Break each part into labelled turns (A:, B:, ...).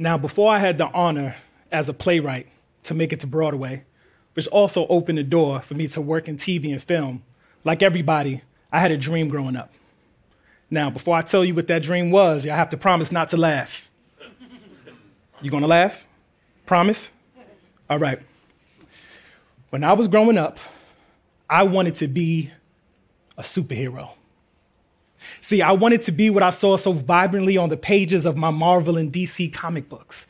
A: Now, before I had the honor as a playwright to make it to Broadway, which also opened the door for me to work in TV and film, like everybody, I had a dream growing up. Now, before I tell you what that dream was, I have to promise not to laugh. You gonna laugh? Promise? All right. When I was growing up, I wanted to be a superhero. See, I wanted to be what I saw so vibrantly on the pages of my Marvel and DC comic books.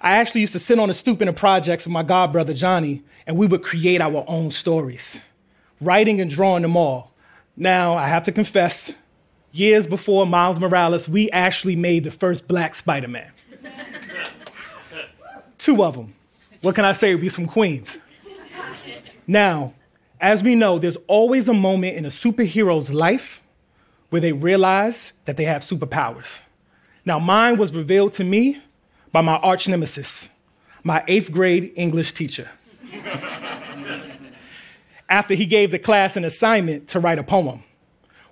A: I actually used to sit on a stoop in the projects with my god brother Johnny, and we would create our own stories, writing and drawing them all. Now, I have to confess, years before Miles Morales, we actually made the first black Spider Man. Two of them. What can I say? We're from Queens. Now, as we know, there's always a moment in a superhero's life where they realize that they have superpowers. Now, mine was revealed to me by my arch nemesis, my eighth grade English teacher. after he gave the class an assignment to write a poem.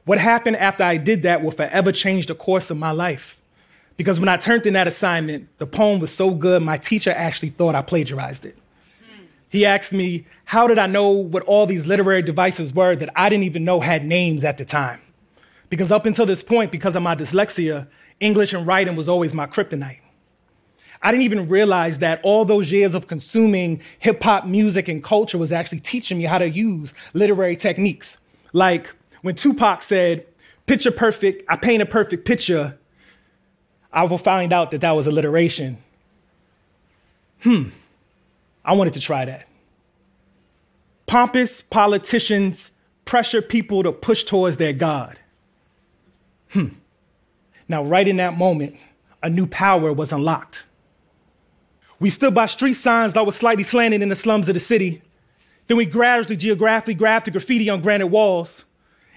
A: What happened after I did that will forever change the course of my life. Because when I turned in that assignment, the poem was so good, my teacher actually thought I plagiarized it. He asked me, How did I know what all these literary devices were that I didn't even know had names at the time? Because up until this point, because of my dyslexia, English and writing was always my kryptonite. I didn't even realize that all those years of consuming hip hop music and culture was actually teaching me how to use literary techniques. Like when Tupac said, Picture perfect, I paint a perfect picture, I will find out that that was alliteration. Hmm, I wanted to try that. Pompous politicians pressure people to push towards their God. Hmm. Now, right in that moment, a new power was unlocked. We stood by street signs that were slightly slanted in the slums of the city. Then we gradually, geographically grabbed the graffiti on granite walls.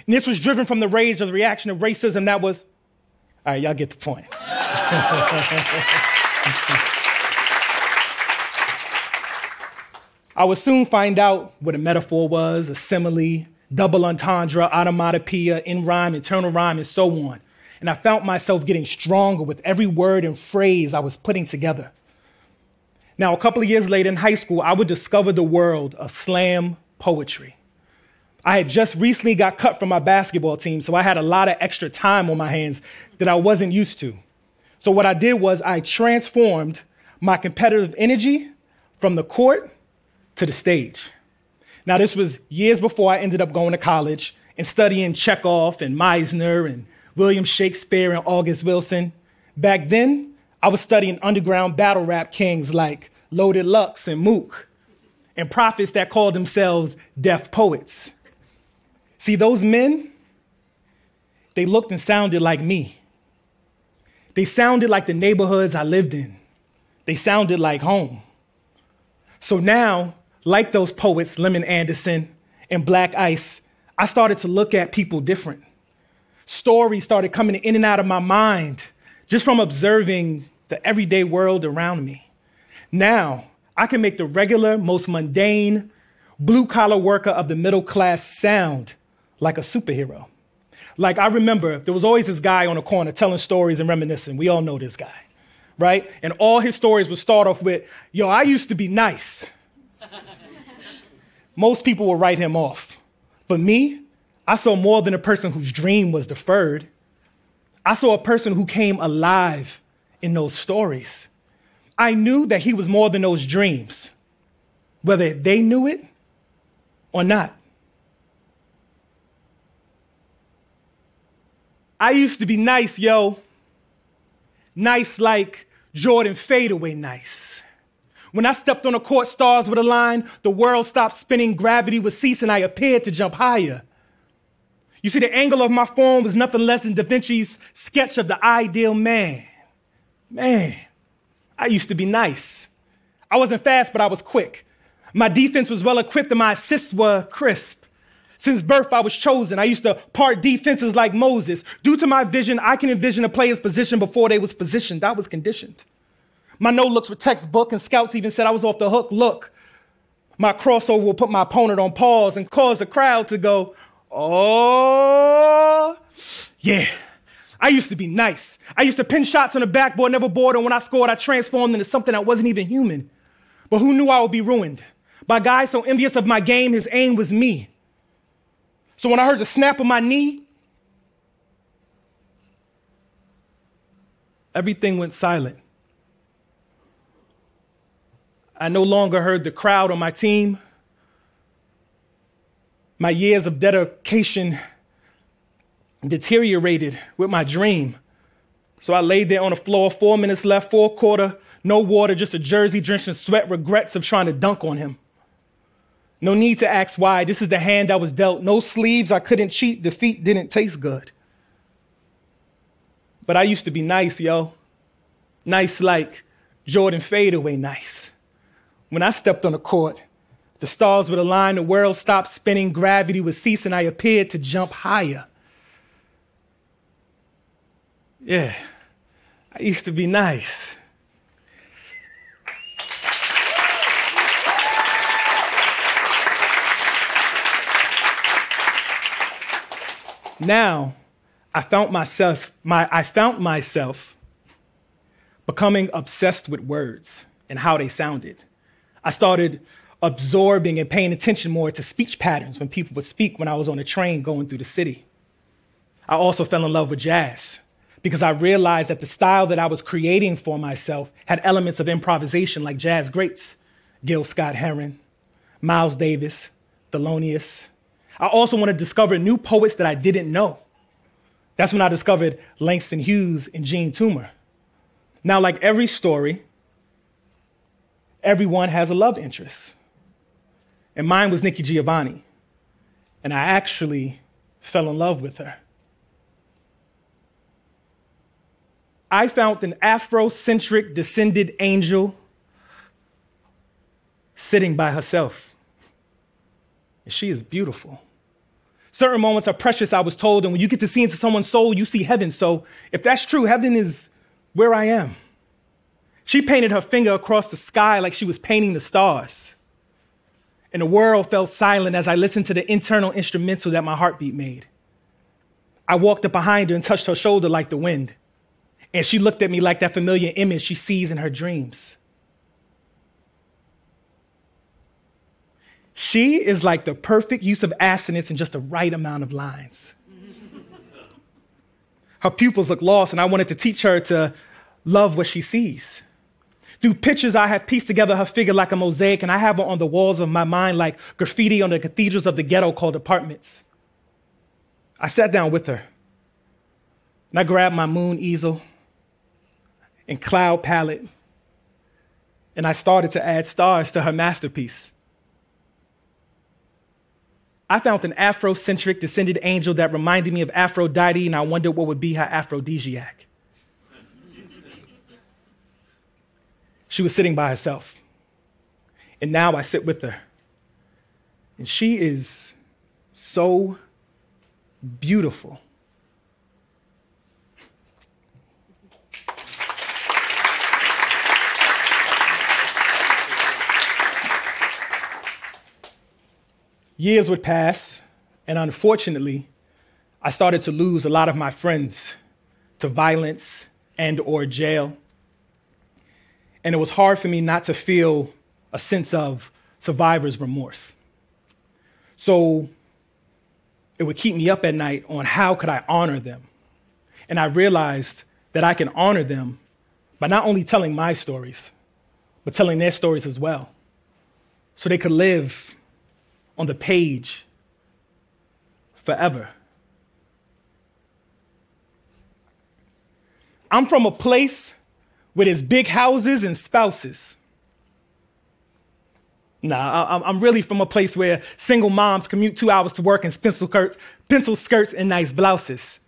A: And this was driven from the rage of the reaction of racism that was, all right, y'all get the point. I would soon find out what a metaphor was, a simile, double entendre, onomatopoeia, in rhyme, internal rhyme, and so on. And I found myself getting stronger with every word and phrase I was putting together. Now, a couple of years later in high school, I would discover the world of slam poetry. I had just recently got cut from my basketball team, so I had a lot of extra time on my hands that I wasn't used to. So, what I did was I transformed my competitive energy from the court to the stage. Now, this was years before I ended up going to college and studying Chekhov and Meisner and William Shakespeare and August Wilson. Back then, I was studying underground battle rap kings like Loaded Lux and Mook, and prophets that called themselves Def poets. See, those men, they looked and sounded like me. They sounded like the neighborhoods I lived in. They sounded like home. So now, like those poets, Lemon Andersen and Black Ice, I started to look at people different. Stories started coming in and out of my mind just from observing the everyday world around me. Now, I can make the regular, most mundane, blue collar worker of the middle class sound like a superhero. Like, I remember there was always this guy on the corner telling stories and reminiscing. We all know this guy, right? And all his stories would start off with, Yo, I used to be nice. Most people will write him off. But me, I saw more than a person whose dream was deferred. I saw a person who came alive in those stories. I knew that he was more than those dreams, whether they knew it or not. I used to be nice, yo. Nice like Jordan fadeaway nice. When I stepped on the court stars with a line, the world stopped spinning, gravity would cease, and I appeared to jump higher. You see, the angle of my form was nothing less than Da Vinci's sketch of the ideal man. Man, I used to be nice. I wasn't fast, but I was quick. My defense was well equipped and my assists were crisp. Since birth, I was chosen. I used to part defenses like Moses. Due to my vision, I can envision a player's position before they was positioned. I was conditioned. My no looks were textbook, and scouts even said I was off the hook. Look, my crossover will put my opponent on pause and cause the crowd to go, oh, yeah, I used to be nice. I used to pin shots on the backboard, never bored, and when I scored, I transformed into something that wasn't even human. But who knew I would be ruined? By guys so envious of my game, his aim was me. So when I heard the snap of my knee, everything went silent. I no longer heard the crowd on my team. My years of dedication deteriorated with my dream. So I laid there on the floor, four minutes left, four quarter, no water, just a jersey drenched in sweat, regrets of trying to dunk on him. No need to ask why. This is the hand I was dealt. No sleeves, I couldn't cheat. Defeat didn't taste good. But I used to be nice, yo. Nice like Jordan fadeaway nice. When I stepped on the court, the stars would align, the world stopped spinning, gravity would cease, and I appeared to jump higher. Yeah, I used to be nice. Now, I found myself, my, I found myself becoming obsessed with words and how they sounded. I started absorbing and paying attention more to speech patterns when people would speak when I was on a train going through the city. I also fell in love with jazz because I realized that the style that I was creating for myself had elements of improvisation like jazz greats Gil Scott Heron, Miles Davis, Thelonious. I also wanted to discover new poets that I didn't know. That's when I discovered Langston Hughes and Jean Toomer. Now, like every story, everyone has a love interest. And mine was Nikki Giovanni. And I actually fell in love with her. I found an Afrocentric descended angel sitting by herself. And she is beautiful. Certain moments are precious, I was told, and when you get to see into someone's soul, you see heaven. So if that's true, heaven is where I am. She painted her finger across the sky like she was painting the stars. And the world fell silent as I listened to the internal instrumental that my heartbeat made. I walked up behind her and touched her shoulder like the wind. And she looked at me like that familiar image she sees in her dreams. She is like the perfect use of assonance in just the right amount of lines. her pupils look lost, and I wanted to teach her to love what she sees. Through pictures, I have pieced together her figure like a mosaic, and I have her on the walls of my mind like graffiti on the cathedrals of the ghetto called apartments. I sat down with her, and I grabbed my moon easel and cloud palette, and I started to add stars to her masterpiece. I found an Afrocentric descended angel that reminded me of Aphrodite, and I wondered what would be her aphrodisiac. She was sitting by herself, and now I sit with her. And she is so beautiful. Years would pass, and unfortunately, I started to lose a lot of my friends to violence and or jail. And it was hard for me not to feel a sense of survivor's remorse. So it would keep me up at night on how could I honor them. And I realized that I can honor them by not only telling my stories, but telling their stories as well. So they could live on the page forever. I'm from a place with his big houses and spouses. Nah, I'm really from a place where single moms commute two hours to work in pencil skirts, pencil skirts and nice blouses.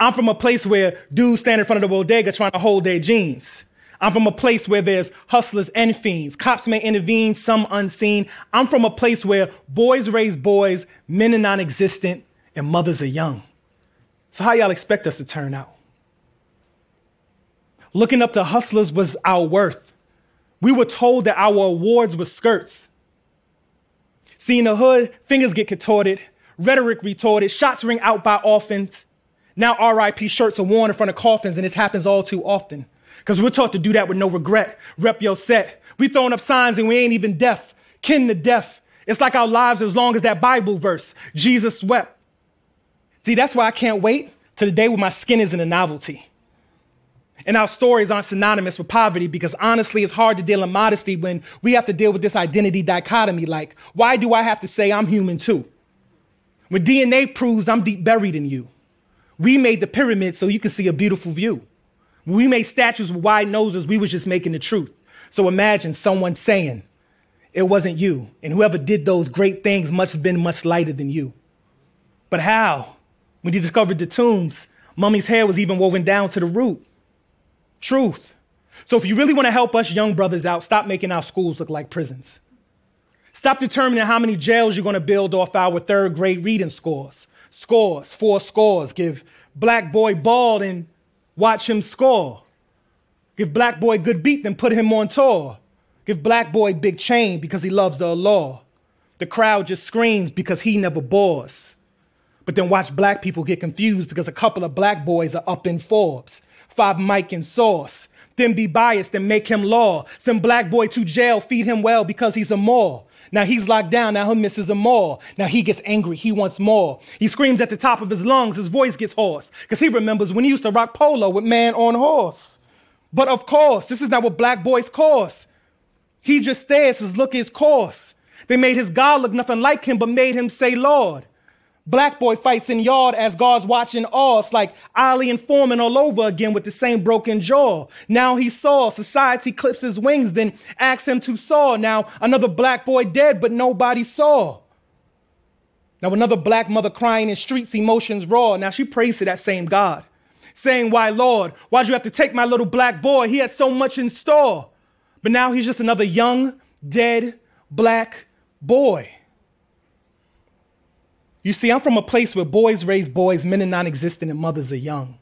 A: I'm from a place where dudes stand in front of the bodega trying to hold their jeans. I'm from a place where there's hustlers and fiends. Cops may intervene, some unseen. I'm from a place where boys raise boys, men are non existent, and mothers are young. So, how y'all expect us to turn out? Looking up to hustlers was our worth. We were told that our awards were skirts. Seeing the hood, fingers get contorted, rhetoric retorted, shots ring out by orphans. Now RIP shirts are worn in front of coffins, and this happens all too often. Because we're taught to do that with no regret. Rep your set. We throwing up signs and we ain't even deaf. Kin to deaf. It's like our lives as long as that Bible verse. Jesus wept. See, that's why I can't wait to the day when my skin isn't a novelty. And our stories aren't synonymous with poverty because honestly, it's hard to deal in modesty when we have to deal with this identity dichotomy. Like, why do I have to say I'm human too? When DNA proves I'm deep buried in you. We made the pyramid so you can see a beautiful view. We made statues with wide noses, we was just making the truth. So imagine someone saying, it wasn't you. And whoever did those great things must have been much lighter than you. But how? When you discovered the tombs, mummy's hair was even woven down to the root. Truth. So if you really want to help us young brothers out, stop making our schools look like prisons. Stop determining how many jails you're going to build off our third grade reading scores. Scores, four scores. Give black boy ball and watch him score. Give black boy good beat, then put him on tour. Give black boy big chain because he loves the law. The crowd just screams because he never bores. But then watch black people get confused because a couple of black boys are up in Forbes. Five Mike and Source. Then be biased and make him law. Send black boy to jail, feed him well because he's a more. Now he's locked down. Now he misses a more. Now he gets angry. He wants more. He screams at the top of his lungs. His voice gets hoarse because he remembers when he used to rock polo with man on horse. But of course, this is not what black boys cause. He just stares. His look is coarse. They made his God look nothing like him, but made him say Lord. Black boy fights in yard as God's watching all. It's like Ali and Foreman all over again with the same broken jaw. Now he saw. Society clips his wings, then asks him to saw. Now another black boy dead, but nobody saw. Now another black mother crying in streets, emotions raw. Now she prays to that same God, saying, Why, Lord, why'd you have to take my little black boy? He had so much in store. But now he's just another young, dead, black boy. You see, I'm from a place where boys raise boys, men are non existent, and mothers are young.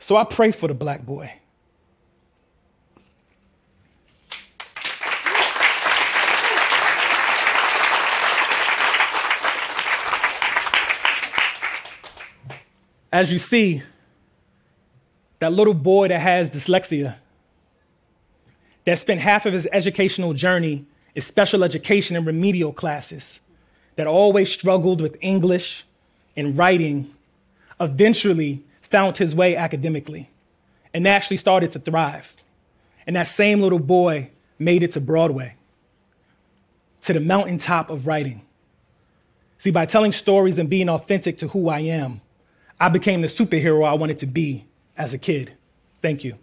A: So I pray for the black boy. As you see, that little boy that has dyslexia, that spent half of his educational journey in special education and remedial classes that always struggled with English and writing eventually found his way academically and actually started to thrive. And that same little boy made it to Broadway, to the mountaintop of writing. See, by telling stories and being authentic to who I am, I became the superhero I wanted to be as a kid. Thank you.